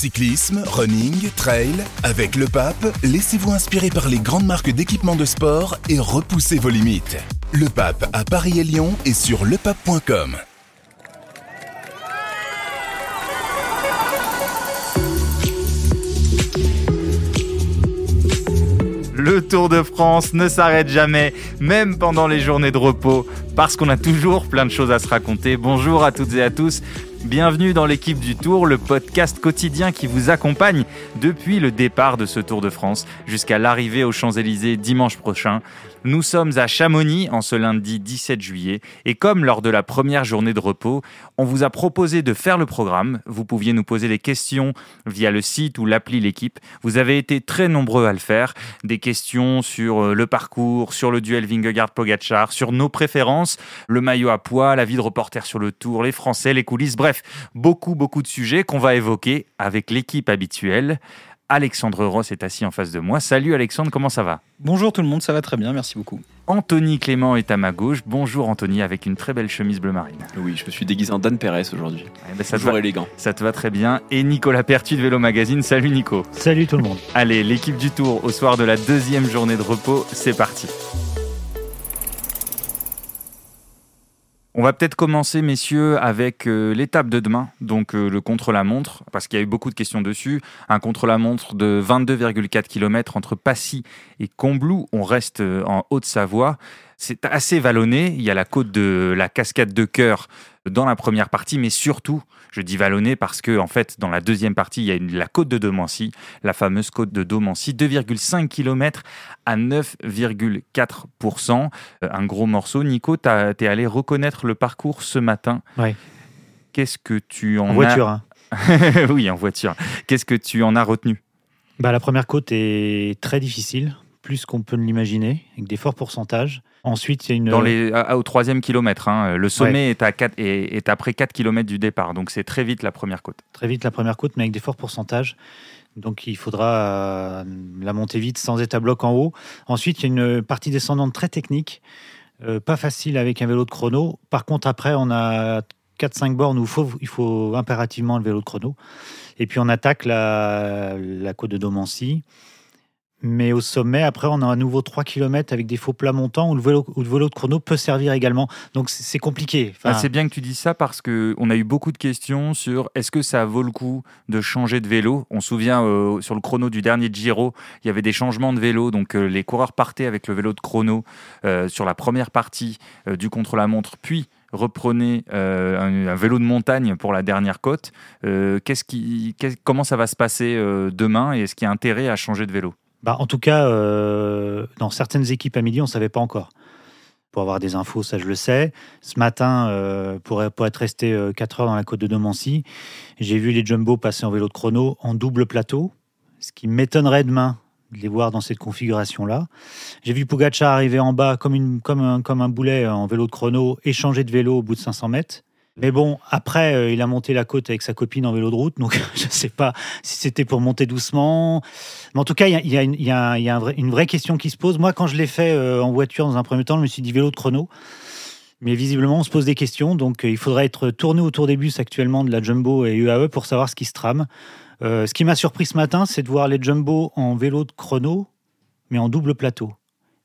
Cyclisme, running, trail, avec le pape, laissez-vous inspirer par les grandes marques d'équipements de sport et repoussez vos limites. Le pape à Paris et Lyon et sur lepape.com. Le Tour de France ne s'arrête jamais, même pendant les journées de repos, parce qu'on a toujours plein de choses à se raconter. Bonjour à toutes et à tous. Bienvenue dans l'équipe du Tour, le podcast quotidien qui vous accompagne depuis le départ de ce Tour de France jusqu'à l'arrivée aux Champs-Élysées dimanche prochain. Nous sommes à Chamonix en ce lundi 17 juillet et comme lors de la première journée de repos, on vous a proposé de faire le programme. Vous pouviez nous poser des questions via le site ou l'appli L'équipe. Vous avez été très nombreux à le faire. Des questions sur euh, le parcours, sur le duel Vingegaard-Pogachar, sur nos préférences, le maillot à poids, la vie de reporter sur le Tour, les Français, les coulisses, bref, beaucoup beaucoup de sujets qu'on va évoquer avec l'équipe habituelle. Alexandre Ross est assis en face de moi. Salut Alexandre, comment ça va? Bonjour tout le monde, ça va très bien, merci beaucoup. Anthony Clément est à ma gauche. Bonjour Anthony, avec une très belle chemise bleu marine. Oui, je me suis déguisé en Dan Perez aujourd'hui. Eh ben, ça, te Toujours va, élégant. ça te va très bien. Et Nicolas Pertu de Vélo Magazine. Salut Nico. Salut tout le monde. Allez, l'équipe du Tour au soir de la deuxième journée de repos, c'est parti. On va peut-être commencer, messieurs, avec euh, l'étape de demain, donc euh, le contre-la-montre, parce qu'il y a eu beaucoup de questions dessus. Un contre-la-montre de 22,4 km entre Passy et Combloux. On reste euh, en Haute-Savoie. C'est assez vallonné. Il y a la côte de la cascade de Cœur dans la première partie, mais surtout, je dis vallonné parce que, en fait, dans la deuxième partie, il y a une- la côte de Domancy, la fameuse côte de Domancy, 2,5 km à 9,4%. Euh, Un gros morceau. Nico, tu es allé reconnaître le parcours ce matin? Ouais. Qu'est-ce que tu en, En voiture. hein. oui, en voiture. Qu'est-ce que tu en as retenu? Bah, la première côte est très difficile, plus qu'on peut l'imaginer, avec des forts pourcentages. Ensuite, il y a une. Dans les, à- au troisième kilomètre. hein. Le sommet est, à 4, est, est après 4 km du départ, donc c'est très vite la première côte. Très vite la première côte, mais avec des forts pourcentages. Donc il faudra euh, la monter vite sans être à bloc en haut. Ensuite, il y a une partie descendante très technique, euh, pas facile avec un vélo de chrono. Par contre, après, on a 4-5 bornes où il faut, il faut impérativement le vélo de chrono. Et puis on attaque la, la côte de Domancy. Mais au sommet, après, on a à nouveau 3 km avec des faux plats montants où le vélo, où le vélo de chrono peut servir également. Donc c'est compliqué. Ah, c'est bien que tu dises ça parce que on a eu beaucoup de questions sur est-ce que ça vaut le coup de changer de vélo. On se souvient euh, sur le chrono du dernier Giro, il y avait des changements de vélo, donc euh, les coureurs partaient avec le vélo de chrono euh, sur la première partie du contre-la-montre, puis reprenaient euh, un, vélo de montagne pour la dernière côte. Comment ça va se passer demain et est-ce qu'il y a intérêt à changer de vélo? Bah, en tout cas, euh, dans certaines équipes à midi, on ne savait pas encore. Pour avoir des infos, ça je le sais. Ce matin, euh, pour, être resté 4 heures dans la côte de Domancy, j'ai vu les Jumbo passer en vélo de chrono en double plateau, ce qui m'étonnerait demain de les voir dans cette configuration-là. J'ai vu Pogacar arriver en bas comme, un, comme un boulet en vélo de chrono et changer de vélo au bout de 500 mètres. Mais bon, après, euh, il a monté la côte avec sa copine en vélo de route, donc je ne sais pas si c'était pour monter doucement. Mais en tout cas, il y a, une, y a une vraie question qui se pose. Moi, quand je l'ai fait euh, en voiture dans un premier temps, je me suis dit vélo de chrono. Mais visiblement, on se pose des questions. Donc, euh, il faudrait être tourné autour des bus actuellement de la Jumbo et UAE pour savoir ce qui se trame. Ce qui m'a surpris ce matin, c'est de voir les Jumbo en vélo de chrono, mais en double plateau.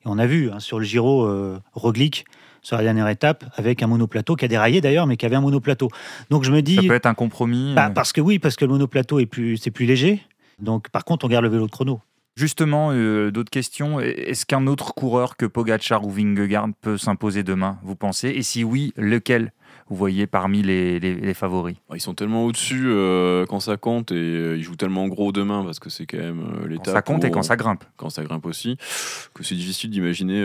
Et on a vu hein, sur le Giro Roglic, sur la dernière étape, avec un monoplateau qui a déraillé d'ailleurs, mais qui avait un monoplateau. Donc, je me dis. Ça peut être un compromis. Bah, euh. parce que oui, parce que le monoplateau est plus, c'est plus léger. Donc, par contre, on garde le vélo de chrono. Justement, euh, d'autres questions. Est-ce qu'un autre coureur que Pogacar ou Vingegaard peut s'imposer demain, vous pensez? Et si oui, lequel vous voyez parmi les, les- les favoris? Ils sont tellement au-dessus euh, quand ça compte et euh, ils jouent tellement gros demain parce que c'est quand même euh, Quand ça compte et quand ça grimpe. quand ça grimpe aussi, que c'est difficile d'imaginer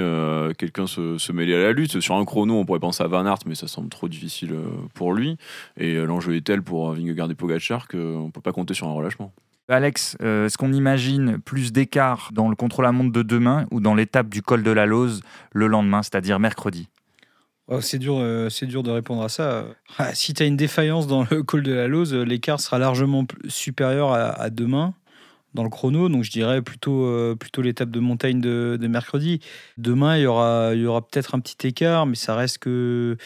quelqu'un se, se mêler à la lutte. Sur un chrono, on pourrait penser à Van Aert, mais ça semble trop difficile pour lui. Et l'enjeu est tel pour Vingegaard et Pogacar qu'on ne peut pas compter sur un relâchement. Alex, euh, est-ce qu'on imagine plus d'écart dans le contre-la-montre de demain ou dans l'étape du col de la Lose le lendemain, c'est-à-dire mercredi? Oh, c'est dur, euh, dur de répondre à ça. Ah, si tu as une défaillance dans le col de la Lose, euh, l'écart sera largement supérieur à, demain dans le chrono. Donc je dirais plutôt, plutôt l'étape de montagne de, de mercredi. Demain, il y aura, y aura peut-être un petit écart, mais ça reste que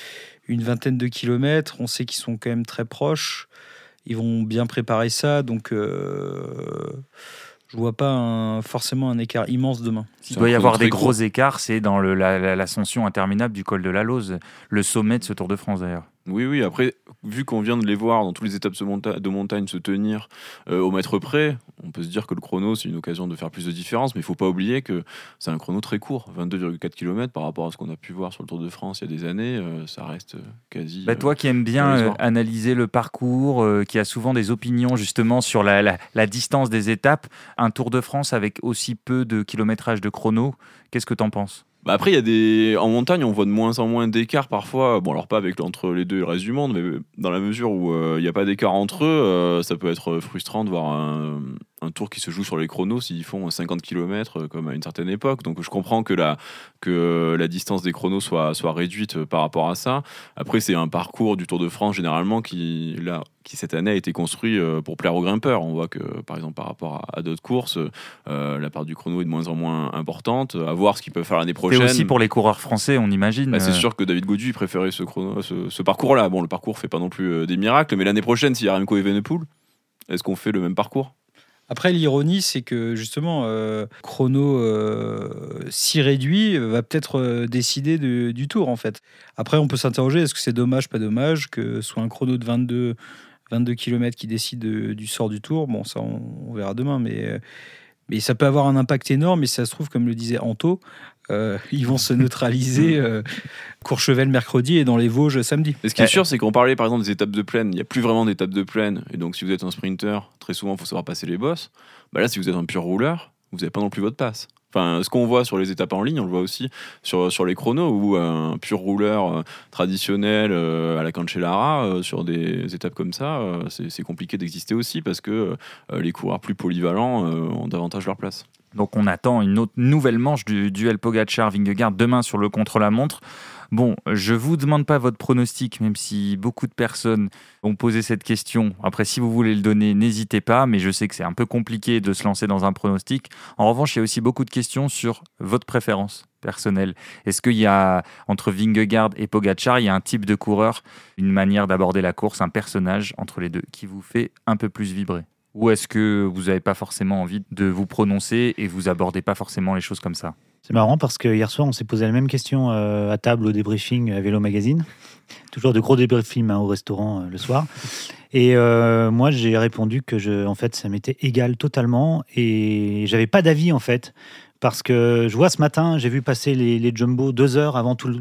une vingtaine de kilomètres. On sait qu'ils sont quand même très proches. Ils vont bien préparer ça, donc euh, je vois pas un- forcément un écart immense demain. S'il C'est doit y avoir des gros écarts, c'est dans le- la- la- l'ascension interminable du col de la Lose, le sommet de ce Tour de France d'ailleurs. Oui, oui. Après, vu qu'on vient de les voir dans toutes les étapes de monta- de montagne se tenir euh, au mètre près, on peut se dire que le chrono, c'est une occasion de faire plus de différence. Mais il faut pas oublier que c'est un chrono très court, 22,4 km par rapport à ce qu'on a pu voir sur le Tour de France il y a des années. euh, ça reste euh, quasi. Bah, euh, toi qui aimes bien analyser le parcours, qui a souvent des opinions justement sur la, la- la distance des étapes, un Tour de France avec aussi peu de kilométrage de chrono, qu'est-ce que tu en penses? Bah après, il y a des en montagne, on voit de moins en moins d'écart parfois. Bon, alors pas avec entre les deux et le reste du monde, mais dans la mesure où euh, il n'y a pas d'écart entre eux, euh, ça peut être frustrant de voir un, un tour qui se joue sur les chronos s'ils font 50 km comme à une certaine époque. Donc je comprends que la que la distance des chronos soit soit réduite euh, par rapport à ça. Après, c'est un parcours du Tour de France généralement qui là qui cette année a été construit euh, pour plaire aux grimpeurs. On voit que par exemple par rapport à, à d'autres courses, euh, la part du chrono est de moins en moins importante. À voir ce qu'ils peuvent faire l'année C'est prochaine. aussi pour les coureurs français, on imagine. Bah, c'est euh, sûr que David Gaudu préférait ce, chrono, ce, ce parcours-là. Bon, le parcours fait pas non plus euh, des miracles, mais l'année prochaine, s'il y a Remco Evenepoel, est-ce qu'on fait le même parcours? Après, l'ironie, c'est que justement, euh, chrono euh, si réduit va peut-être euh, décider de- du tour, en fait. Après, on peut s'interroger est-ce que c'est dommage, pas dommage, que soit un chrono de 22, 22 km qui décide de- du sort du tour Bon, ça, on, verra demain, mais, euh, mais ça peut avoir un impact énorme. Et ça se trouve, comme le disait Anto, euh, ils vont se neutraliser euh, Courchevel mercredi et dans les Vosges samedi. Et ce qui est sûr, c'est qu'on parlait par exemple des étapes de plaine. Il n'y a plus vraiment d'étapes de plaine. Et donc, si vous êtes un sprinter, très souvent, il faut savoir passer les bosses. Bah là, si vous êtes un pur rouleur, vous n'avez pas non plus votre passe. Enfin, ce qu'on voit sur les étapes en ligne, on le voit aussi sur, sur les chronos, où un pur rouleur euh, traditionnel euh, à la Cancellara, euh, sur des étapes comme ça, c'est compliqué d'exister aussi parce que les coureurs plus polyvalents ont davantage leur place. Donc on attend une autre nouvelle manche du duel Pogacar-Vingegaard demain sur le contre-la-montre. Bon, je vous demande pas votre pronostic, même si beaucoup de personnes ont posé cette question. Après, si vous voulez le donner, n'hésitez pas, mais je sais que c'est un peu compliqué de se lancer dans un pronostic. En revanche, il y a aussi beaucoup de questions sur votre préférence personnelle. Est-ce qu'il y a, entre Vingegaard et Pogacar, il y a un type de coureur, une manière d'aborder la course, un personnage entre les deux qui vous fait un peu plus vibrer? Ou est-ce que vous n'avez pas forcément envie de vous prononcer et vous abordez pas forcément les choses comme ça? C'est marrant parce que hier soir, on s'est posé la même question euh, à table au débriefing à Vélo Magazine. Toujours de gros débriefings hein, au restaurant euh, le soir. Et euh, moi, j'ai répondu que je, en fait, ça m'était égal totalement et j'avais pas d'avis en fait. Parce que je vois ce matin, j'ai vu passer les, les jumbo deux heures avant tout,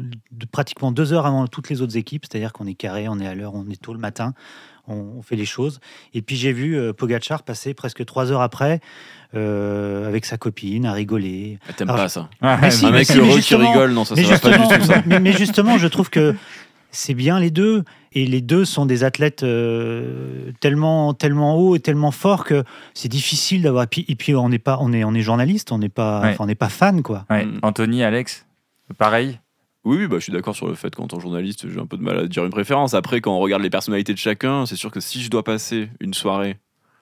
pratiquement deux heures avant toutes les autres équipes. C'est-à-dire qu'on est carré, on est à l'heure, on est tôt le matin, on, on fait les choses. Et puis j'ai vu euh, Pogacar passer presque trois heures après euh, avec sa copine à rigoler. Ah, T'aimes pas ça Mais si, Un mais mec si, mais heureux qui justement- rigole, non, ça, mais, ça va pas justement, du tout ça. mais, mais justement, je trouve que c'est bien les deux. Et les deux sont des athlètes euh, tellement, tellement hauts et tellement forts que c'est difficile d'avoir. Et puis, on n'est pas, on est, on est journaliste, on n'est pas, Ouais. on n'est pas fan, quoi. Ouais. Mm. Anthony, Alex, pareil Oui, oui, bah, je suis d'accord sur le fait qu'en tant journaliste, j'ai un peu de mal à dire une préférence. Après, quand on regarde les personnalités de chacun, c'est sûr que si je dois passer une soirée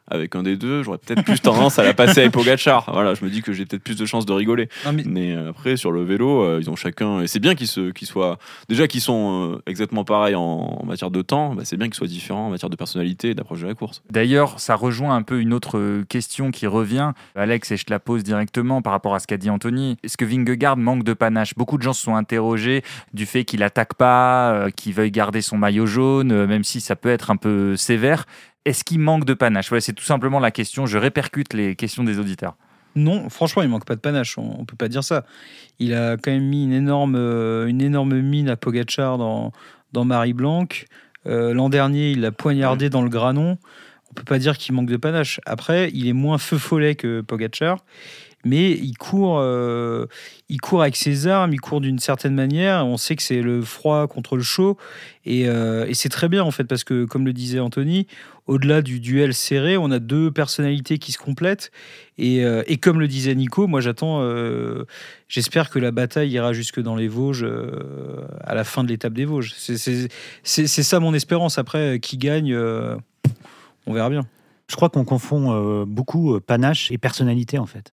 avec un des deux, j'aurais peut-être plus tendance à la passer avec Pogachar. Voilà, je me dis que j'ai peut-être plus de chances de rigoler. Non, mais Mais euh, après, sur le vélo, euh, ils ont chacun. Et c'est bien qu'ils soient. Déjà qu'ils sont euh, exactement pareils en, en matière de temps, bah, c'est bien qu'ils soient différents en matière de personnalité et d'approche de la course. D'ailleurs, ça rejoint un peu une autre question qui revient. Alex, et je te la pose directement par rapport à ce qu'a dit Anthony. Est-ce que Vingegaard manque de panache? Beaucoup de gens se sont interrogés du fait qu'il attaque pas, euh, qu'il veuille garder son maillot jaune, euh, même si ça peut être un peu sévère. Est-ce qu'il manque de panache? Voilà, C'est tout simplement la question. Je répercute les questions des auditeurs. Non, franchement, il manque pas de panache. On, on peut pas dire ça. Il a quand même mis une énorme, euh, une énorme mine à Pogachar dans, dans Marie Blanc. Euh, L'an dernier, il l'a poignardé dans le granon. On peut pas dire qu'il manque de panache. Après, il est moins feu follet que Pogachar, mais il court, euh, il court avec ses armes, il court d'une certaine manière. On sait que c'est le froid contre le chaud, et, euh, et c'est très bien en fait parce que, comme le disait Anthony, au-delà du duel serré, on a deux personnalités qui se complètent. Et, euh, et comme le disait Nico, moi j'attends, j'espère que la bataille ira jusque dans les Vosges à la fin de l'étape des Vosges. C'est- ça mon espérance. Après, qui gagne, on verra bien. Je crois qu'on confond euh, beaucoup euh, panache et personnalité, en fait.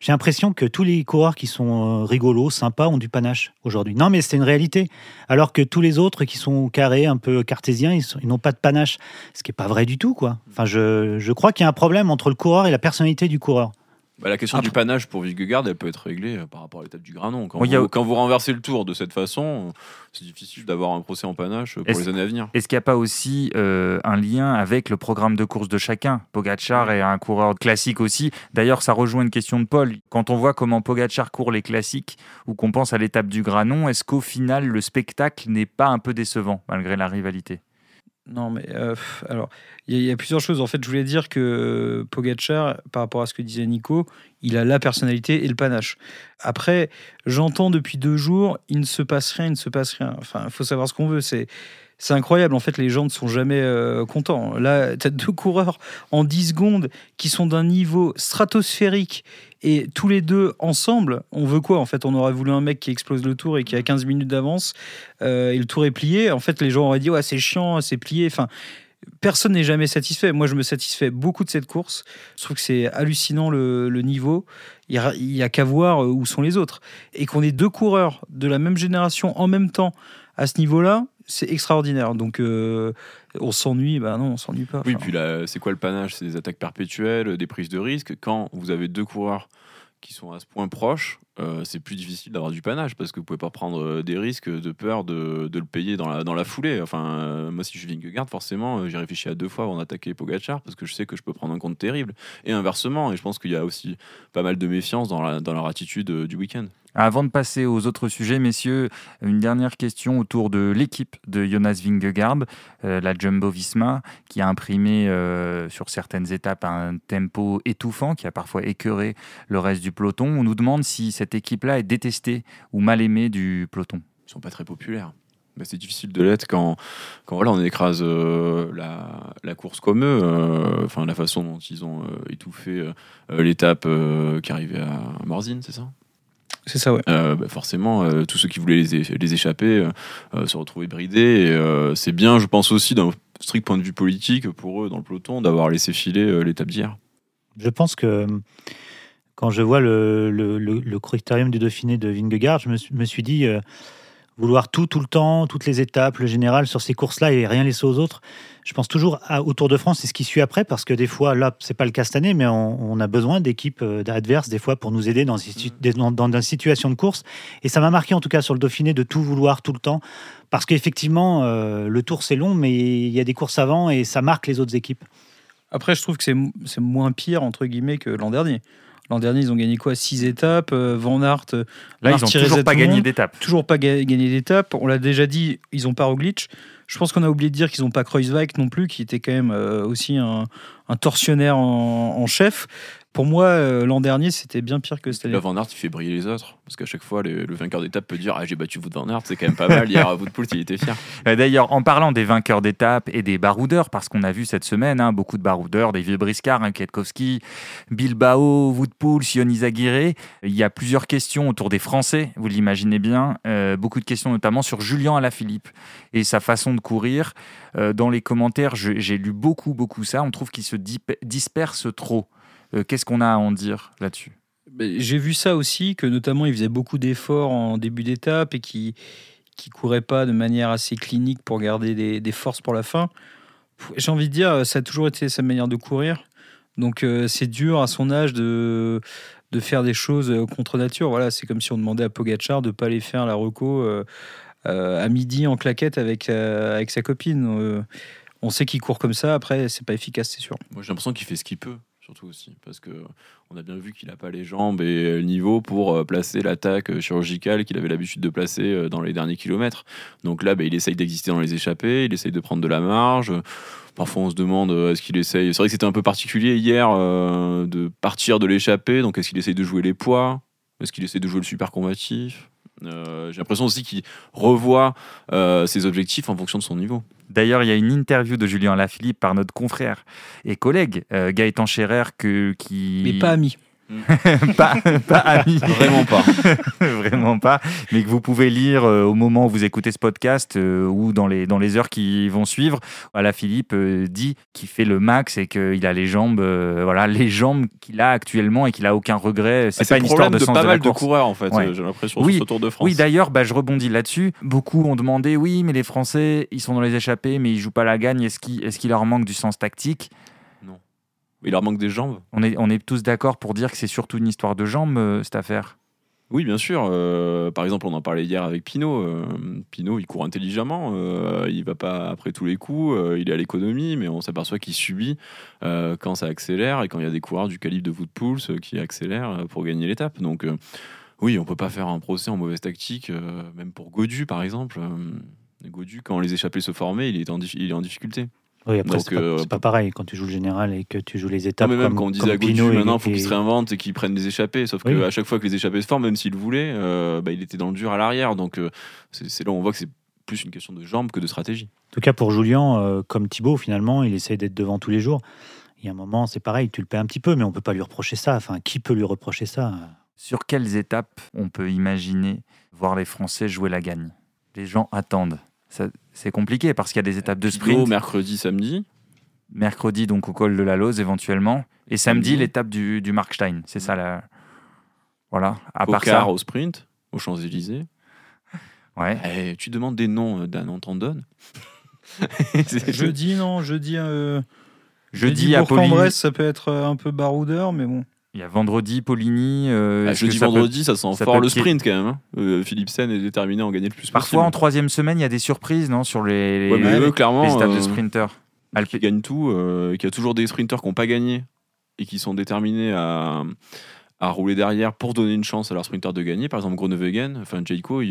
J'ai l'impression que tous les coureurs qui sont euh, rigolos, sympas, ont du panache aujourd'hui. Non, mais c'est une réalité. Alors que tous les autres qui sont carrés, un peu cartésiens, ils, n'ont pas de panache. Ce qui n'est pas vrai du tout, quoi. Enfin, je crois qu'il y a un problème entre le coureur et la personnalité du coureur. Bah, la question Après- du panache pour Vingegaard, elle peut être réglée euh, par rapport à l'étape du Granon. Quand, a- vous, quand vous renversez le tour de cette façon, c'est difficile d'avoir un procès en panache euh, pour les années à venir. Est-ce qu'il n'y a pas aussi euh, un lien avec le programme de course de chacun? Pogacar est un coureur classique aussi. D'ailleurs, ça rejoint une question de Paul. Quand on voit comment Pogacar court les classiques ou qu'on pense à l'étape du Granon, est-ce qu'au final, le spectacle n'est pas un peu décevant malgré la rivalité? Non, mais euh, alors, il y, a- il y a plusieurs choses. En fait, je voulais dire que Pogacar, par rapport à ce que disait Nico, il a la personnalité et le panache. Après, j'entends depuis deux jours, il ne se passe rien, il ne se passe rien. Enfin, il faut savoir ce qu'on veut. C'est. C'est incroyable, en fait, les gens ne sont jamais euh, contents. Là, tu as deux coureurs en 10 secondes qui sont d'un niveau stratosphérique et tous les deux ensemble, on veut quoi En fait, on aurait voulu un mec qui explose le tour et qui a 15 minutes d'avance euh, et le tour est plié. En fait, les gens auraient dit ouais, c'est chiant, c'est plié. Enfin, personne n'est jamais satisfait. Moi, je me satisfais beaucoup de cette course. Je trouve que c'est hallucinant le, niveau. Il y a, a qu'à voir euh, où sont les autres. Et qu'on ait deux coureurs de la même génération en même temps à ce niveau-là, c'est extraordinaire. Donc, euh, on s'ennuie. Ben non, on s'ennuie pas. Oui, Enfin, puis là, c'est quoi le panache? C'est des attaques perpétuelles, des prises de risques. Quand vous avez deux coureurs qui sont à ce point proches, euh, c'est plus difficile d'avoir du panache parce que vous pouvez pas prendre euh, des risques de peur de, de le payer dans la, dans la foulée. Enfin, euh, moi, si je suis Vingegaard, forcément, euh, j'ai réfléchi à deux fois avant d'attaquer Pogacar parce que je sais que je peux prendre un compte terrible. Et inversement, et je pense qu'il y a aussi pas mal de méfiance dans, la, dans leur attitude euh, du week-end. Avant de passer aux autres sujets, messieurs, une dernière question autour de l'équipe de Jonas Vingegaard, euh, la Jumbo Visma, qui a imprimé euh, sur certaines étapes un tempo étouffant, qui a parfois écœuré le reste du peloton. On nous demande si cette équipe-là est détestée ou mal aimée du peloton. Ils sont pas très populaires. Mais c'est difficile de l'être quand, quand voilà, on écrase euh, la, course comme eux. Enfin, la façon dont ils ont étouffé l'étape qui arrivait à Morzine, c'est ça? C'est ça, ouais. Euh, bah, forcément, euh, tous ceux qui voulaient les, échapper euh, se retrouvaient bridés. Et euh, c'est bien, je pense aussi, d'un strict point de vue politique, pour eux, dans le peloton, d'avoir laissé filer euh, l'étape d'hier. Je pense que quand je vois le, le, le- le critérium du Dauphiné de Vingegaard, je me, suis- me suis dit euh, vouloir tout, tout le temps, toutes les étapes, le général sur ces courses-là et rien laisser aux autres. Je pense toujours au Tour de France et ce qui suit après, parce que des fois, là, c'est pas le cas cette année, mais on, a besoin d'équipes euh, adverses, des fois, pour nous aider dans, des dans, dans des situations de course. Et ça m'a marqué, en tout cas, sur le Dauphiné, de tout vouloir tout le temps, parce qu'effectivement, euh, le Tour, c'est long, mais il y a des courses avant et ça marque les autres équipes. Après, je trouve que c'est moins pire, entre guillemets, que l'an dernier. L'an dernier, ils ont gagné quoi? Six étapes. euh, Van Aert, euh, Là, ils n'ont toujours pas gagné d'étape. toujours pas ga- gagné d'étape. On l'a déjà dit, ils ont pas Roglic. Je pense qu'on a oublié de dire qu'ils n'ont pas Kreuzweig non plus, qui était quand même euh, aussi un, un tortionnaire en, en chef. Pour moi, euh, l'an dernier, c'était bien pire que cette année. Là, Van Aert, il fait briller les autres. Parce qu'à chaque fois, le, le vainqueur d'étape peut dire Ah, j'ai battu Wout Van Aert, c'est quand même pas mal. Hier, à Wout Poult, il était fier. Euh, D'ailleurs, en parlant des vainqueurs d'étape et des baroudeurs, parce qu'on a vu cette semaine hein, beaucoup de baroudeurs, des vieux briscards, hein, Kwiatkowski, Bilbao, Woodpool, Sion Izagirre, il y a plusieurs questions autour des Français, vous l'imaginez bien, Euh, beaucoup de questions notamment sur Julien Alaphilippe et sa façon de courir. Euh, dans les commentaires, j'ai lu beaucoup, beaucoup ça, on trouve qu'il se disperse trop. Euh, Qu'est-ce qu'on a à en dire là-dessus? Mais J'ai vu ça aussi, que notamment, il faisait beaucoup d'efforts en début d'étape et qui qui courait pas de manière assez clinique pour garder des, des forces pour la fin. J'ai envie de dire, ça a toujours été sa manière de courir. Donc euh, c'est dur à son âge de, de faire des choses euh, contre nature. Voilà, c'est comme si on demandait à Pogachar de pas aller faire la reco euh, euh, à midi en claquette avec, euh, avec sa copine. Euh, on sait qu'il court comme ça. Après, c'est pas efficace, c'est sûr. Moi, j'ai l'impression qu'il fait ce qu'il peut, surtout aussi. Parce que on a bien vu qu'il n'a pas les jambes et le niveau pour euh, placer l'attaque euh, chirurgicale qu'il avait l'habitude de placer euh, dans les derniers kilomètres. Donc là, bah, il essaye d'exister dans les échappées, il essaye de prendre de la marge. Parfois, on se demande est-ce qu'il essaye? C'est vrai que c'était un peu particulier hier de partir de l'échappée. Donc, est-ce qu'il essaye de jouer les poids? Est-ce qu'il essaye de jouer le super combatif Euh, J'ai l'impression aussi qu'il revoit euh, ses objectifs en fonction de son niveau. D'ailleurs, il y a une interview de Julien Lafilippe par notre confrère et collègue euh, Gaëtan Scherer que, qui... Mais pas ami. pas, pas amis. Vraiment pas. Vraiment pas. Mais que vous pouvez lire euh, au moment où vous écoutez ce podcast euh, ou dans les, dans les heures qui vont suivre. Voilà, Philippe euh, dit qu'il fait le max et qu'il a les jambes, voilà, les jambes qu'il a actuellement et qu'il a aucun regret. C'est Ah, pas le une histoire de de sens pas de mal de course. coureurs en fait. Ouais. J'ai l'impression Oui. sur ce Tour de France. Oui, d'ailleurs, bah, je rebondis là-dessus. Beaucoup ont demandé, oui, mais les Français, ils sont dans les échappées, mais ils jouent pas la gagne. Est-ce qu'il est qu'il leur manque du sens tactique? Il leur manque des jambes. on est, on est tous d'accord pour dire que c'est surtout une histoire de jambes, euh, cette affaire. Oui, bien sûr. Euh, par exemple, on en parlait hier avec Pinot. Euh, Pinot, il court intelligemment. Euh, il va pas après tous les coups. euh, il est à l'économie, mais on s'aperçoit qu'il subit quand ça accélère et quand il y a des coureurs du calibre de Wood Pulse euh, qui accélèrent pour gagner l'étape. Donc, oui, on peut pas faire un procès en mauvaise tactique, même pour Godu, par exemple. Godu, quand les échappées se formaient, il est en, dif- il est en difficulté. Oui, après, c'est pas, euh, c'est pas pareil quand tu joues le général et que tu joues les Non, étapes. mais même comme, quand on disait à Godu, maintenant, il faut et- qu'il se réinvente et qu'il prenne des échappées. Sauf Oui. qu'à chaque fois que les échappées se forment, même s'il voulait, euh, bah, il était dans le dur à l'arrière. Donc, euh, c'est c'est là où on voit que c'est plus une question de jambes que de stratégie. En tout cas, pour Julien, euh, comme Thibaut, finalement, il essaie d'être devant tous les jours. Il y a un moment, c'est pareil, tu le paies un petit peu, mais on peut pas lui reprocher ça. Enfin, qui peut lui reprocher ça Sur quelles étapes on peut imaginer voir les Français jouer la gagne? Les gens attendent. C'est compliqué parce qu'il y a des étapes de sprint. mercredi, samedi. Mercredi, donc au col de la Lose éventuellement. Et samedi, l'étape du, du Markstein. C'est ça la. Voilà. À part ça. au sprint, aux Champs-Élysées. Ouais. Eh, tu demandes des noms, euh, Dan, on t'en donne. Jeudi, non, jeudi. euh, Jeudi à Poligny. Bourg-en-Bresse, ça peut être euh, un peu baroudeur, mais bon. Il y a vendredi, Poligny. euh, Ah, jeudi, peut- vendredi, ça sent ça fort peut le sprint quand même. hein. Euh, Philipsen est déterminé à en gagner le plus Parfois, en troisième semaine, il y a des surprises, non Sur les, les, Ouais, mais les eux, clairement, étapes de euh, sprinters. qui gagnent tout, euh, qu'il y a toujours des sprinteurs qui n'ont pas gagné et qui sont déterminés à, à rouler derrière pour donner une chance à leurs sprinteurs de gagner. Par exemple, Groenewegen, enfin Jayco,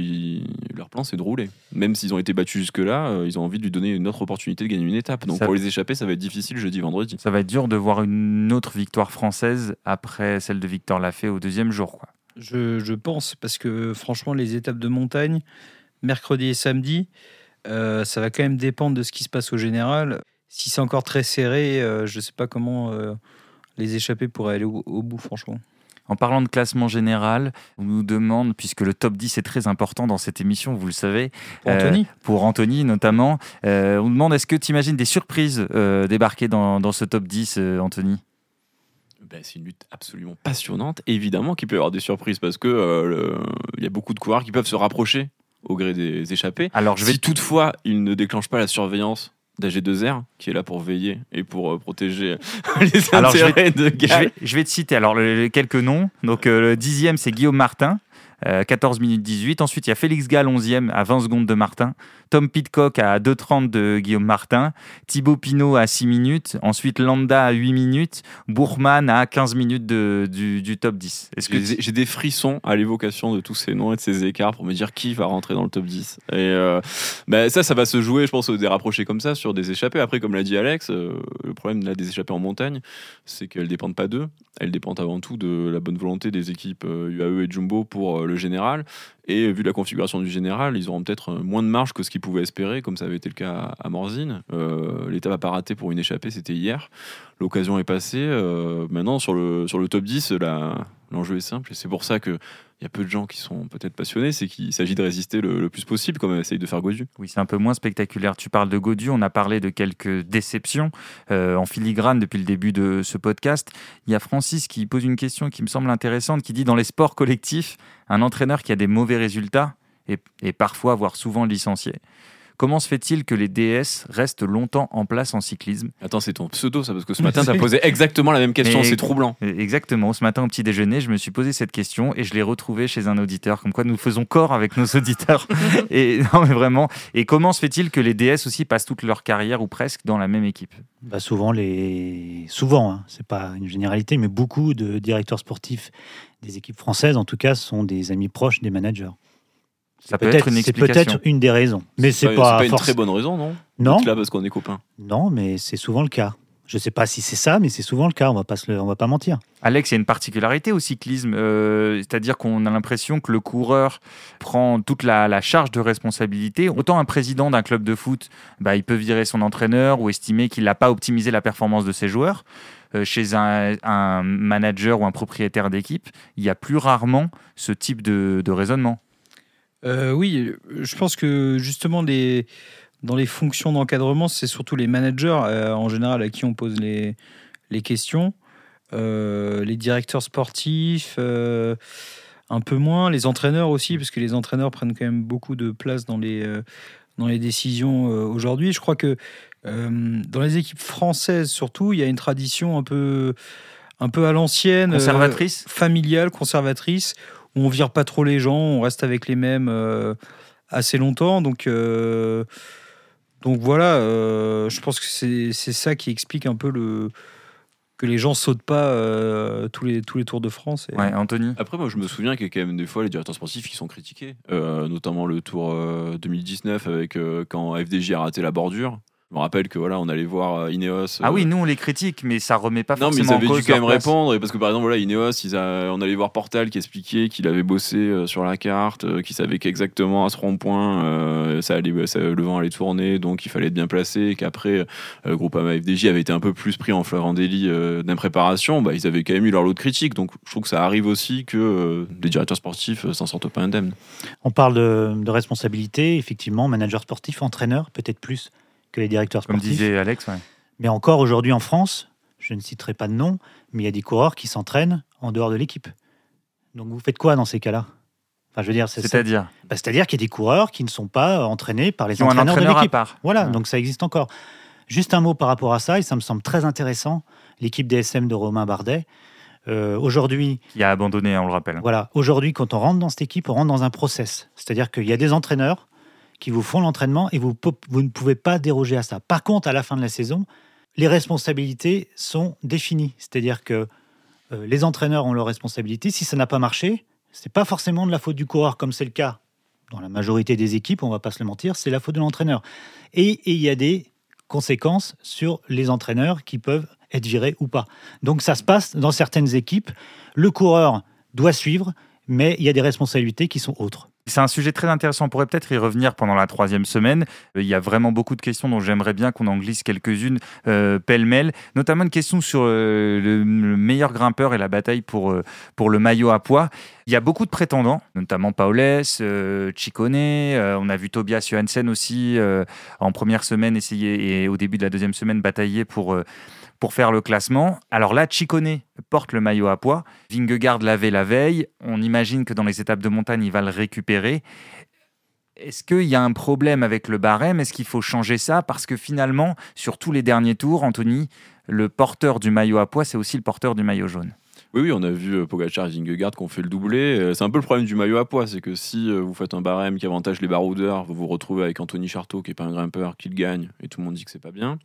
leur plan c'est de rouler. Même s'ils ont été battus jusque-là, euh, ils ont envie de lui donner une autre opportunité de gagner une étape. Donc Ça- pour les échapper, ça va être difficile jeudi, vendredi. Ça va être dur de voir une autre victoire française après celle de Victor Lafay au deuxième jour. Quoi. Je, je pense, parce que franchement, les étapes de montagne, mercredi et samedi, euh, ça va quand même dépendre de ce qui se passe au général. Si c'est encore très serré, euh, je ne sais pas comment euh, les échapper pourraient aller au, au bout, franchement. En parlant de classement général, on nous demande, puisque le top 10 est très important dans cette émission, vous le savez, Pour Euh, Anthony pour Anthony notamment, euh, on nous demande est-ce que tu imagines des surprises euh, débarquer dans, dans ce top 10, euh, Anthony? Ben, c'est une lutte absolument passionnante. Évidemment qu'il peut y avoir des surprises parce que euh, il y a beaucoup de coureurs qui peuvent se rapprocher au gré des échappées. Alors, je vais Si toutefois il ne déclenche pas la surveillance d'AG2R, qui est là pour veiller et pour euh, protéger les Alors, je vais- intérêts de Je vais, je vais te citer. Alors le- quelques noms. Donc euh, le dixième c'est Guillaume Martin, euh, 14 minutes 18. Ensuite il y a Félix Gall 11e à 20 secondes de Martin. Tom Pitcock à 2,30 de Guillaume Martin. Thibaut Pinot à 6 minutes. Ensuite Landa à 8 minutes. Bourman à 15 minutes de- du, du top 10. Est-ce que J'ai des frissons à l'évocation de tous ces noms et de ces écarts pour me dire qui va rentrer dans le top 10. Et euh, ben, ça, ça va se jouer, je pense, des rapprochés comme ça sur des échappées. Après, comme l'a dit Alex, euh, le problème là, des échappées en montagne, c'est qu'elles dépendent pas d'eux. Elles dépendent avant tout de la bonne volonté des équipes euh, UAE et Jumbo pour euh, le général. Et vu la configuration du général, ils auront peut-être moins de marge que ce qu'ils pouvaient espérer, comme ça avait été le cas à Morzine. Euh, L'étape n'a pas raté pour une échappée, c'était hier. L'occasion est passée. Euh, maintenant, sur le, sur le top 10, la- l'enjeu est simple. Et c'est pour ça qu'il y a peu de gens qui sont peut-être passionnés. C'est qu'il s'agit de résister le, plus possible, comme essaye de faire Godu. Oui, c'est un peu moins spectaculaire. Tu parles de Godu, on a parlé de quelques déceptions euh, en filigrane depuis le début de ce podcast. Il y a Francis qui pose une question qui me semble intéressante, qui dit dans les sports collectifs, un entraîneur qui a des mauvais résultats est, est parfois, voire souvent licencié. Comment se fait-il que les DS restent longtemps en place en cyclisme? Attends, c'est ton pseudo, ça, parce que ce matin, tu as posé exactement la même question. C'est troublant. Euh, Exactement. Ce matin au petit déjeuner, je me suis posé cette question et je l'ai retrouvée chez un auditeur. Comme quoi, nous faisons corps avec nos auditeurs. et non, mais vraiment. Et comment se fait-il que les DS aussi passent toute leur carrière ou presque dans la même équipe? Bah, souvent, les... souvent hein, c'est pas une généralité, mais beaucoup de directeurs sportifs des équipes françaises, en tout cas, sont des amis proches des managers. Ça peut être une C'est explication. peut-être une des raisons. Mais c'est pas, pas, c'est pas une très bonne raison, non? Non, là parce qu'on est copains. non, mais c'est souvent le cas. Je sais pas si c'est ça, mais c'est souvent le cas. On va pas se le- on va pas mentir. Alex, il y a une particularité au cyclisme, euh, c'est-à-dire qu'on a l'impression que le coureur prend toute la, la charge de responsabilité. Autant un président d'un club de foot, bah, il peut virer son entraîneur ou estimer qu'il n'a pas optimisé la performance de ses joueurs. euh, chez un, un manager ou un propriétaire d'équipe, il y a plus rarement ce type de, de raisonnement. Euh, oui, je pense que justement, les, dans les fonctions d'encadrement, c'est surtout les managers euh, en général à qui on pose les, les questions. Euh, les directeurs sportifs, un peu moins. Les entraîneurs aussi, parce que les entraîneurs prennent quand même beaucoup de place dans les, dans les décisions aujourd'hui. Je crois que dans les équipes françaises, surtout, il y a une tradition un peu, un peu à l'ancienne. euh, Conservatrice familiale, conservatrice, où on vire pas trop les gens, on reste avec les mêmes euh, assez longtemps. Donc, euh, donc voilà, euh, je pense que c'est c'est ça qui explique un peu le que les gens sautent pas euh, tous, les, tous les Tours de France. Et- Ouais, Anthony Après, moi, je me souviens qu'il y a quand même des fois les directeurs sportifs qui sont critiqués, Euh, notamment le Tour euh, 2019 avec euh, quand FDJ a raté la bordure. Je me rappelle que voilà, on allait voir euh, Ineos. Ah euh, oui, nous on les critique, mais ça remet pas Non, mais forcément ils avaient en dû quand même place. répondre. Et parce que par exemple, voilà, Ineos, ils a- on allait voir Portal qui expliquait qu'il avait bossé euh, sur la carte, euh, qu'il savait qu'exactement à ce rond-point, euh, ça allait, ça- le vent allait tourner, donc il fallait être bien placé. Et qu'après, euh, Groupama FDJ avait été un peu plus pris en fleur en délit euh, d'impréparation. Bah, ils avaient quand même eu leur lot de critiques. Donc je trouve que ça arrive aussi que euh, les directeurs sportifs euh, s'en sortent pas indemnes. On parle de, de responsabilité, effectivement, manager sportif, entraîneur, peut-être plus que les directeurs Comme sportifs. disait Alex, ouais. Mais encore aujourd'hui en France, je ne citerai pas de nom, mais il y a des coureurs qui s'entraînent en dehors de l'équipe. Donc vous faites quoi dans ces cas-là? Enfin, je veux dire, c'est c'est-à-dire? Bah, c'est-à-dire qu'il y a des coureurs qui ne sont pas entraînés par les ils entraîneurs de entraîneur à l'équipe. part. Voilà, Ouais. donc ça existe encore. Juste un mot par rapport à ça, et ça me semble très intéressant. L'équipe DSM de Romain Bardet. euh, aujourd'hui, qui a abandonné, on le rappelle. voilà, aujourd'hui, quand on rentre dans cette équipe, on rentre dans un process. C'est-à-dire qu'il y a des entraîneurs qui vous font l'entraînement et vous, vous ne pouvez pas déroger à ça. Par contre, à la fin de la saison, les responsabilités sont définies. C'est-à-dire que euh, les entraîneurs ont leurs responsabilités. Si ça n'a pas marché, c'est pas forcément de la faute du coureur, comme c'est le cas dans la majorité des équipes, on va pas se le mentir, c'est la faute de l'entraîneur. Et il y a des conséquences sur les entraîneurs qui peuvent être virés ou pas. Donc ça se passe dans certaines équipes. Le coureur doit suivre, mais il y a des responsabilités qui sont autres. C'est un sujet très intéressant. On pourrait peut-être y revenir pendant la troisième semaine. Euh, Il y a vraiment beaucoup de questions dont j'aimerais bien qu'on en glisse quelques-unes euh, pêle-mêle. Notamment une question sur euh, le, le meilleur grimpeur et la bataille pour, pour le maillot à poids. Il y a beaucoup de prétendants, notamment Paoles, euh, on a vu Tobias Johansen aussi en première semaine essayer et au début de la deuxième semaine batailler pour, pour faire le classement. Alors là, Ciccone porte le maillot à poids. Vingegaard l'avait la veille. On imagine que dans les étapes de montagne, il va le récupérer. Est-ce qu'il y a un problème avec le barème? Est-ce qu'il faut changer ça? Parce que finalement, sur tous les derniers tours, Anthony, le porteur du maillot à poids, c'est aussi le porteur du maillot jaune. Oui, oui, on a vu euh, Pogacar et Vingegaard qui ont fait le doublé. Euh, C'est un peu le problème du maillot à poids, c'est que si euh, vous faites un barème qui avantage les baroudeurs, vous vous retrouvez avec Anthony Charteau qui est pas un grimpeur, qui le gagne, et tout le monde dit que c'est pas bien.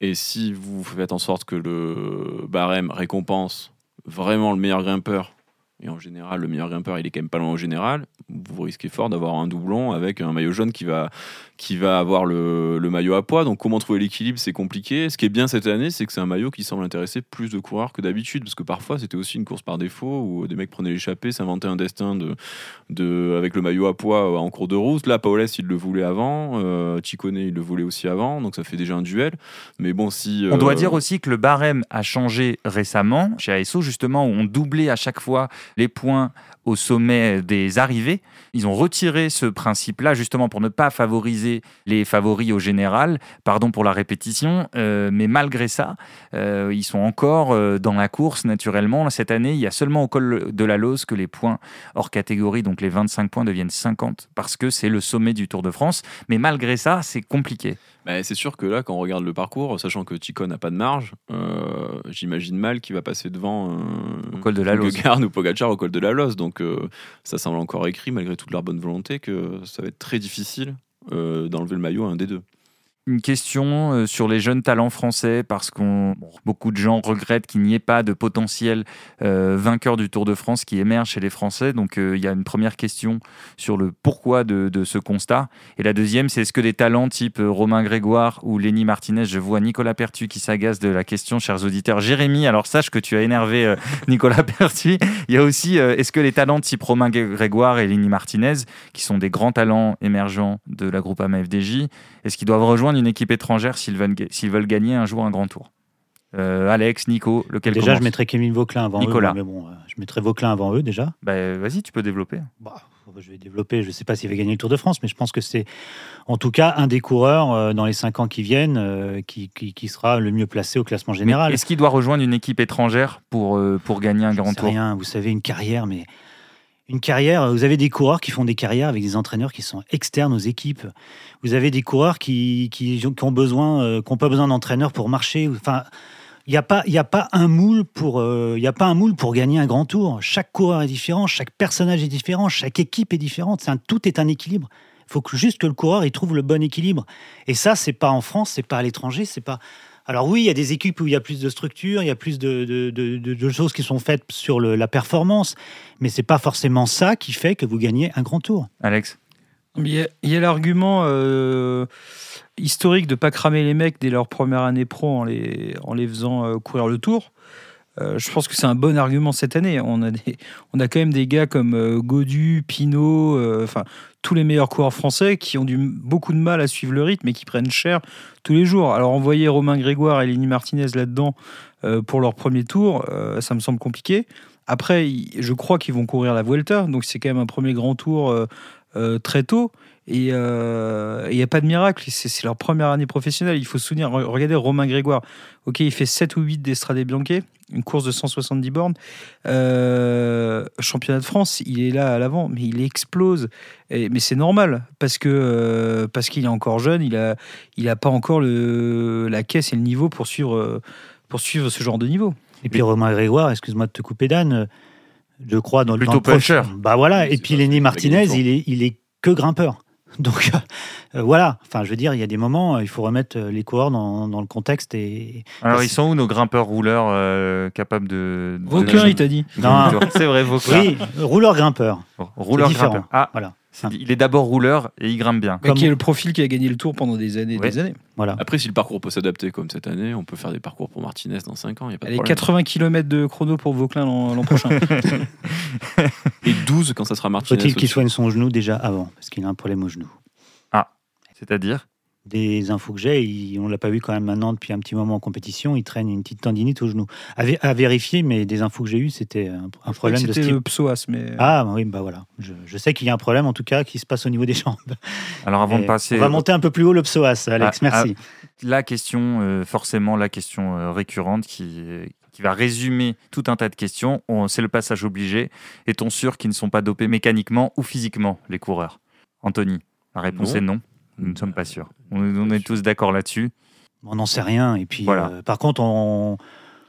Et si vous faites en sorte que le barème récompense vraiment le meilleur grimpeur, et en général le meilleur grimpeur il est quand même pas loin au général, vous risquez fort d'avoir un doublon avec un maillot jaune qui va, qui va avoir le, le maillot à poids. Donc comment trouver l'équilibre, c'est compliqué. Ce qui est bien cette année, c'est que c'est un maillot qui semble intéresser plus de coureurs que d'habitude, parce que parfois c'était aussi une course par défaut où des mecs prenaient l'échappée, s'inventaient un destin de, de, avec le maillot à poids euh, en cours de route. Là, Paoles, il le voulait avant, euh, il le voulait aussi avant, donc ça fait déjà un duel. Mais bon, si... On doit euh, dire aussi que le barème a changé récemment chez ASO, justement, où on doublait à chaque fois les points au sommet des arrivées. Ils ont retiré ce principe-là, justement, pour ne pas favoriser les favoris au général. Pardon pour la répétition, euh, mais malgré ça, euh, ils sont encore euh, dans la course naturellement. Cette année, il y a seulement au col de la Lose que les points hors catégorie, donc les 25 points, deviennent 50, parce que c'est le sommet du Tour de France. Mais malgré ça, c'est compliqué. Bah, c'est sûr que là, quand on regarde le parcours, sachant que Ticon n'a pas de marge, euh, j'imagine mal qu'il va passer devant Au col de la Lose. Ou Pogacar au col de la Lose. Donc euh, ça semble encore écrit, malgré toute leur bonne volonté, que ça va être très difficile euh, d'enlever le maillot à un des deux. Une question euh, sur les jeunes talents français, parce qu'on beaucoup de gens regrettent qu'il n'y ait pas de potentiel euh, vainqueur du Tour de France qui émerge chez les Français. Donc euh, il y a une première question sur le pourquoi de, ce constat. Et la deuxième, c'est est-ce que des talents type Romain Grégoire ou Lenny Martinez, je vois Nicolas Pertu qui s'agace de la question, chers auditeurs. Jérémy, alors sache que tu as énervé Nicolas Pertu. Il y a aussi, est-ce que les talents type Romain Grégoire et Lenny Martinez, qui sont des grands talents émergents de la groupe AMA FDJ, est-ce qu'ils doivent rejoindre une équipe étrangère s'ils veulent, s'ils veulent gagner un jour un grand tour Euh, Alex, Nico, lequel Déjà, commence je mettrais Kevin Vauclin avant Nicolas. eux. Mais bon, euh, je mettrais Vauclin avant eux déjà. Bah, Vas-y, tu peux développer. Bah, je vais développer. Je ne sais pas s'il va gagner le Tour de France, mais je pense que c'est en tout cas un des coureurs euh, dans les cinq ans qui viennent euh, qui, qui- qui sera le mieux placé au classement Mais général. Est-ce qu'il doit rejoindre une équipe étrangère pour, pour gagner un grand sais tour? rien. Vous savez, une carrière, mais une carrière. Vous avez des coureurs qui font des carrières avec des entraîneurs qui sont externes aux équipes. Vous avez des coureurs qui, qui, ont besoin, euh, qui ont pas besoin d'entraîneurs pour marcher. Enfin, il n'y a pas, il a pas un moule pour, euh, il a pas un moule pour gagner un grand tour. Chaque coureur est différent, chaque personnage est différent, chaque équipe est différente. Tout est un équilibre. Il faut juste que le coureur il trouve le bon équilibre. Et ça, c'est pas en France, c'est pas à l'étranger, c'est pas. Alors oui, il y a des équipes où il y a plus de structure, il y a plus de, de- de- de- de choses qui sont faites sur le- la performance, mais c'est pas forcément ça qui fait que vous gagnez un grand tour. Alex? Il y a, il y a l'argument euh, historique de pas cramer les mecs dès leur première année pro en les, en les faisant euh, courir le tour. Euh, je pense que c'est un bon argument cette année. On a, des, on a quand même des gars comme euh, Godu, Pinot, euh, tous les meilleurs coureurs français qui ont du, beaucoup de mal à suivre le rythme et qui prennent cher tous les jours. Alors envoyer Romain Grégoire et Lenny Martinez là-dedans euh, pour leur premier tour, ça me semble compliqué. Après, je crois qu'ils vont courir la Vuelta, donc c'est quand même un premier grand tour euh, euh, très tôt. Et euh, il n'y a pas de miracle, c'est leur première année professionnelle. Il faut se souvenir, re- regardez Romain Grégoire. Ok, il fait 7 ou 8 d'Estrade Bianche, une course de 170 bornes. Euh, championnat de France, il est là à l'avant, mais il explose. Mais c'est normal, euh, parce qu'il est encore jeune, il a, il a pas encore le, la caisse et le niveau pour suivre, euh, pour suivre ce genre de niveau. Et puis Romain Grégoire, excuse-moi de te couper Dan, euh, je crois dans le Plutôt dans le puncher. Bah voilà, et puis Lenny Martinez, il est, il est que grimpeur. Donc euh, voilà, enfin je veux dire, il y a des moments, il faut remettre euh, les coureurs dans, dans le contexte et Alors, ils sont où nos grimpeurs rouleurs euh, capables de. de- Aucun, il t'a dit. Non. C'est vrai, Vauclin. oui, rouleur grimpeur. Rouleur grimpeur. Ah, Voilà. Il est d'abord rouleur et il grimpe bien. Mais Comme- qui est le profil qui a gagné le tour pendant des années et Ouais. des années. Voilà. Après, si le parcours peut s'adapter comme cette année, on peut faire des parcours pour Martinez dans 5 ans. Y a pas de Allez, problème. 80 km de chrono pour Vauclin l'an l'an prochain. Et 12 quand ça sera Martinez. Faut-il qu'il soigne son genou déjà avant, parce qu'il a un problème au genou. C'est-à-dire? Des infos que j'ai, on l'a pas vu quand même maintenant depuis un petit moment en compétition, il traîne une petite tendinite au genou. À, vé- à vérifier, mais des infos que j'ai eues, c'était un, un problème de C'était le psoas, mais. Ah oui, bah voilà. Je, je sais qu'il y a un problème en tout cas qui se passe au niveau des jambes. Alors, avant de passer. On va monter un peu plus haut le psoas, Alex. Ah, merci. la question, euh, forcément la question euh, récurrente qui, qui va résumer tout un tas de questions. On- C'est le passage obligé. Est-on sûr qu'ils ne sont pas dopés mécaniquement ou physiquement, les coureurs? Anthony, la réponse Non. est non. Nous ne sommes pas sûrs. On, on est tous d'accord là-dessus. On n'en sait rien. Et puis, Voilà. euh, par contre, on.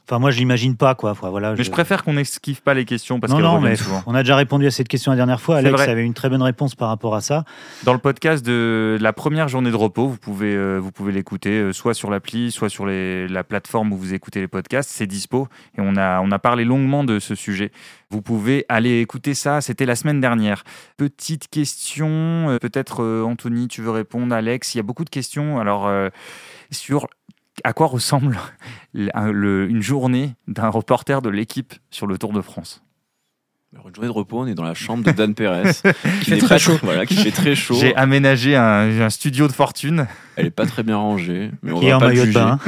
Enfin, moi, je l'imagine pas, quoi. Voilà, Mais je préfère qu'on n'esquive pas les questions parce non, non, mais souvent. on a déjà répondu à cette question la dernière fois. Alex avait une très bonne réponse par rapport à ça. Dans le podcast de la première journée de repos, vous pouvez, euh, vous pouvez l'écouter euh, soit sur l'appli, soit sur les- la plateforme où vous écoutez les podcasts. C'est dispo et on a, on a parlé longuement de ce sujet. Vous pouvez aller écouter ça. C'était la semaine dernière. Petite question, euh, peut-être Anthony, tu veux répondre, Alex? Il y a beaucoup de questions. Alors sur à quoi ressemble le- le- une journée d'un reporter de l'équipe sur le Tour de France? Une journée de repos, on est dans la chambre de Dan Perez. qui fait n'est très pas chaud. Voilà, qui fait très chaud. J'ai aménagé un, un studio de fortune. Elle est pas très bien rangée. Mais on Qui va est en pas le maillot de juger. bain.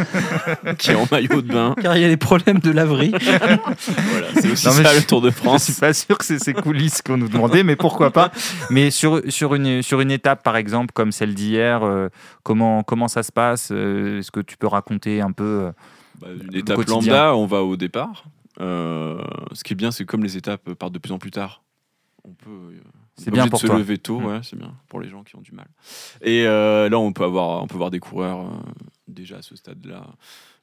Qui est en maillot de bain. Car il y a des problèmes de laverie. Voilà, c'est aussi Non, ça je- le Tour de Je France. suis pas sûr que c'est ces coulisses qu'on nous demandait, mais pourquoi pas. Mais sur, sur, une, sur une étape, par exemple, comme celle d'hier, euh, comment, comment ça se passe euh, Est-ce que tu peux raconter un peu euh, Bah, une étape lambda, on va au départ. Euh, ce qui est bien, c'est que comme les étapes partent de plus en plus tard, on peut. euh, C'est est bien pour de se toi. lever tôt, Mm. ouais, c'est bien pour les gens qui ont du mal. Et euh, là, on peut avoir, on peut voir des coureurs euh, déjà à ce stade-là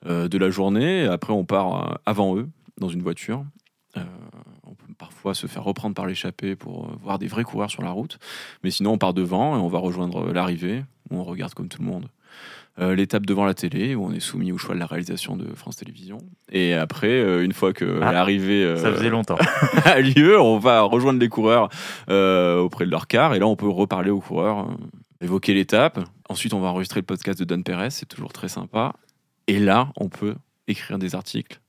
euh, de la journée. Après, on part avant eux dans une voiture. On peut parfois se faire reprendre par l'échappée pour voir des vrais coureurs sur la route. Mais sinon, on part devant et on va rejoindre l'arrivée où on regarde comme tout le monde l'étape devant la télé où on est soumis au choix de la réalisation de France Télévisions. Et après, euh, une fois que Ah, l'arrivée euh, Ça faisait longtemps. a lieu, on va rejoindre les coureurs euh, auprès de leur car et là on peut reparler aux coureurs, euh, évoquer l'étape. Ensuite, on va enregistrer le podcast de Dan Perez, c'est toujours très sympa. Et là, on peut écrire des articles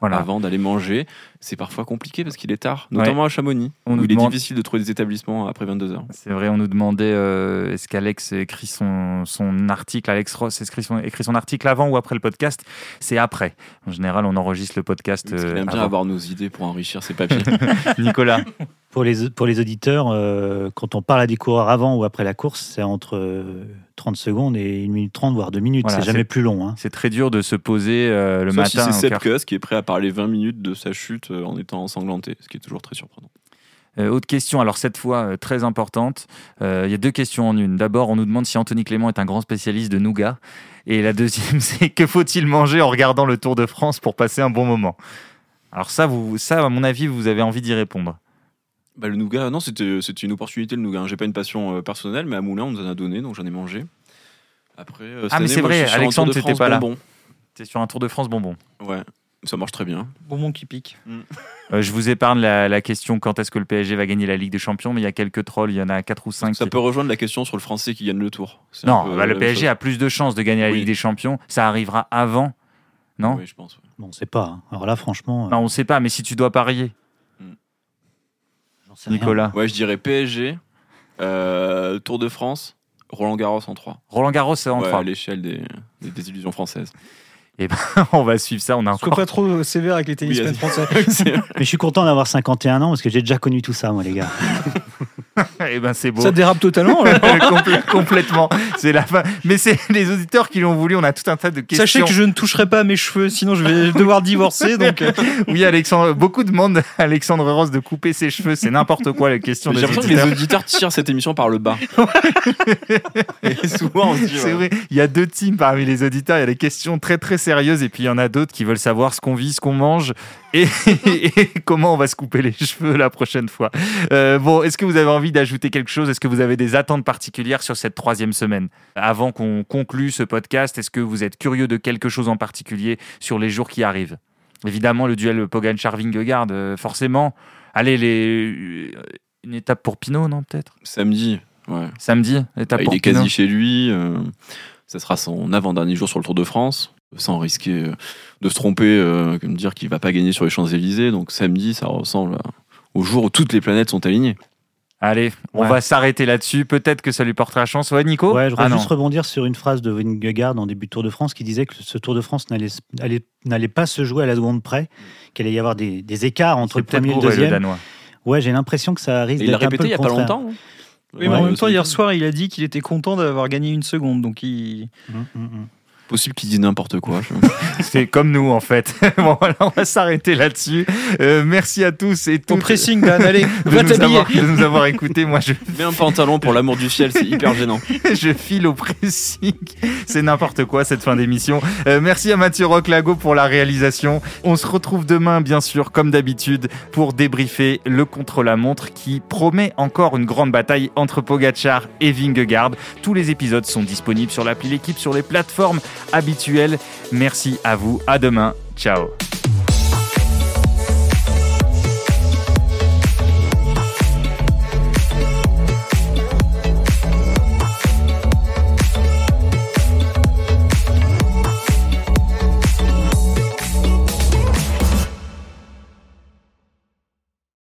Voilà. avant d'aller manger. C'est parfois compliqué parce qu'il est tard, notamment à Chamonix, On où il est difficile de trouver des établissements après 22 heures. C'est vrai, on nous demandait euh, est-ce qu'Alex écrit son, son article, Alex Ross écrit son, écrit son article avant ou après le podcast? C'est après. En général, on enregistre le podcast. Euh, aime bien avoir nos idées pour enrichir ses papiers. Nicolas, Pour les, pour les auditeurs, euh, quand on parle à des coureurs avant ou après la course, c'est entre euh, 30 secondes et 1 minute 30, voire 2 minutes. Voilà, c'est jamais plus long. hein. c'est très dur de se poser euh, le Sauf matin. si c'est Seb Kuss qui est prêt à parler 20 minutes de sa chute euh, en étant ensanglanté, ce qui est toujours très surprenant. Euh, autre question, alors cette fois euh, très importante. Euh, Il y a deux questions en une. D'abord, on nous demande si Anthony Clément est un grand spécialiste de nougat. Et la deuxième, c'est que faut-il manger en regardant le Tour de France pour passer un bon moment? Alors ça, vous, ça, à mon avis, vous avez envie d'y répondre. Bah, le nougat, non, c'était c'était une opportunité le nougat. hein. J'ai pas une passion euh, personnelle, mais à Moulin, on nous en a donné, donc j'en ai mangé. Après, euh, Ah, mais c'est vrai, Alexandre, Tour de t'étais France pas là. bonbon. C'est sur un Tour de France bonbon. Ouais, ça marche très bien. Bonbon qui pique. Euh, je vous épargne la, la question quand est-ce que le PSG va gagner la Ligue des Champions, mais il y a quelques trolls, il y en a 4 ou 5. Ça peut rejoindre la question sur le français qui gagne le tour. Non, peu, bah, le PSG chose. a plus de chances de gagner la Oui. Ligue des Champions. Ça arrivera avant. Non? Oui, je pense. ouais. Bon, on sait pas. hein. Alors là, franchement, euh, Non, on ne sait pas, mais si tu dois parier. Nicolas. Ouais, je dirais PSG, euh, Tour de France, Roland Garros en 3. Roland Garros, c'est en Ouais, trois. à l'échelle des, des désillusions françaises. on va suivre ça. On a encore. pas trop sévère avec les tennismen Oui, français. Mais je suis content d'avoir 51 ans parce que j'ai déjà connu tout ça, moi, les gars. Eh ben, c'est beau. Ça dérape totalement. complètement. C'est la fin. Mais c'est les auditeurs qui l'ont voulu. On a tout un tas de questions. Sachez que je ne toucherai pas à mes cheveux, sinon je vais devoir divorcer. Donc, euh, Oui, Alexandre. Beaucoup demandent à Alexandre Ross de couper ses cheveux. C'est n'importe quoi la question J'ai l'impression que les auditeurs. auditeurs tirent cette émission par le bas. Et souvent, on se dit, C'est ouais. vrai. Il y a deux teams parmi les auditeurs. Il y a des questions très très sérieuses et puis il y en a d'autres qui veulent savoir ce qu'on vit, ce qu'on mange et, et comment on va se couper les cheveux la prochaine fois. Euh, bon, est-ce que vous avez envie d'ajouter quelque chose? Est-ce que vous avez des attentes particulières sur cette troisième semaine? Avant qu'on conclue ce podcast, est-ce que vous êtes curieux de quelque chose en particulier sur les jours qui arrivent? Évidemment, le duel Pogacar-Vingegaard, euh, forcément. Allez, les... une étape pour Pinot, non peut-être? Samedi, ouais. Samedi, étape Bah, pour il est Pinot. quasi chez lui. euh, ça sera son avant-dernier jour sur le Tour de France, sans risquer euh, de se tromper, euh, de dire qu'il va pas gagner sur les Champs-Élysées. Donc samedi, ça ressemble à- au jour où toutes les planètes sont alignées. Allez, on Ouais. va s'arrêter là-dessus. Peut-être que ça lui portera chance. Ouais, Nico? Ouais, je voudrais Ah non. juste rebondir sur une phrase de Vingegaard en début de Tour de France qui disait que ce Tour de France n'allait allait- n'allait pas se jouer à la seconde près, qu'il allait y avoir des, des écarts entre C'est le premier et le deuxième. Danois. Ouais, j'ai l'impression que ça risque Et il l'a d'être un peu répété il y a le pas longtemps. hein. oui, mais en Ouais, même temps, hier soir, il a dit qu'il était content d'avoir gagné une seconde. Donc, il... Hum, hum, hum. Possible qu'il dise n'importe quoi. C'est comme nous, en fait. bon, voilà, on va s'arrêter là-dessus. Euh, merci à tous et toutes pressing, Dan, allez, de va nous, avoir, de nous avoir écoutés. Moi, je, Mets un pantalon pour l'amour du ciel, c'est hyper gênant. je file au pressing. C'est n'importe quoi, cette fin d'émission. Euh, merci à Mathieu Roclago pour la réalisation. On se retrouve demain, bien sûr, comme d'habitude, pour débriefer le contre-la-montre qui promet encore une grande bataille entre Pogachar et Vingegaard. Tous les épisodes sont disponibles sur l'appli L'équipe, sur les plateformes habituelles. Merci à vous. À demain. Ciao.